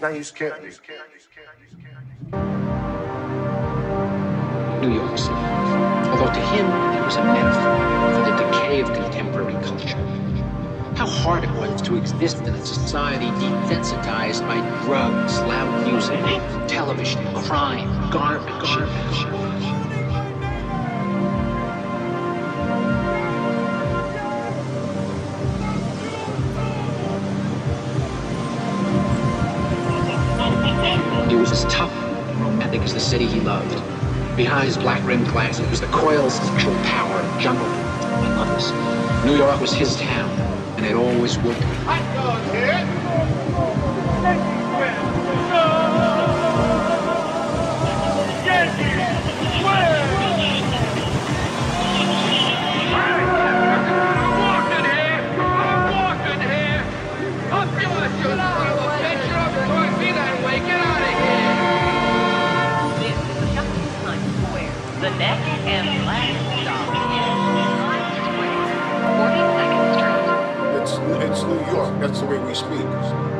Now you scared me. New York City. Although to him it was a metaphor for the decay of contemporary culture. How hard it was to exist in a society desensitized by drugs, loud music, television, crime, garbage. He was as tough and romantic as the city he loved. Behind his black rimmed glasses was the coiled sexual power of jungle and others. New York was his town, and it always would be. This That's the way we speak.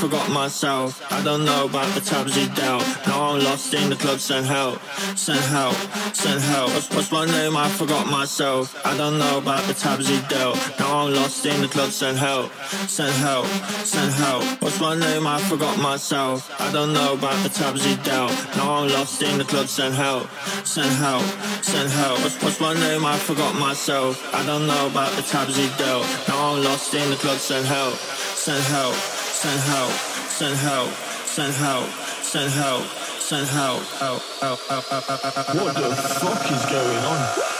Forgot myself. I don't know about the times he dealt. Now I'm lost in the club, send help, send help, send help. What's, what's my name? I forgot myself. I don't know about the times he dealt. Now I'm lost in the club, send help, send help, send help. What's my name? I forgot myself. I don't know about the times he dealt. Now I'm lost in the club, send help, send help, send help. What's, what's my name? I forgot myself. I don't know about the times he dealt. Now I'm lost in the club, send help, send help send help, send help, help, help, help, help, help, help, help. What the fuck is going on?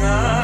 now.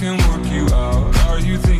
can work you out. Are you thinking?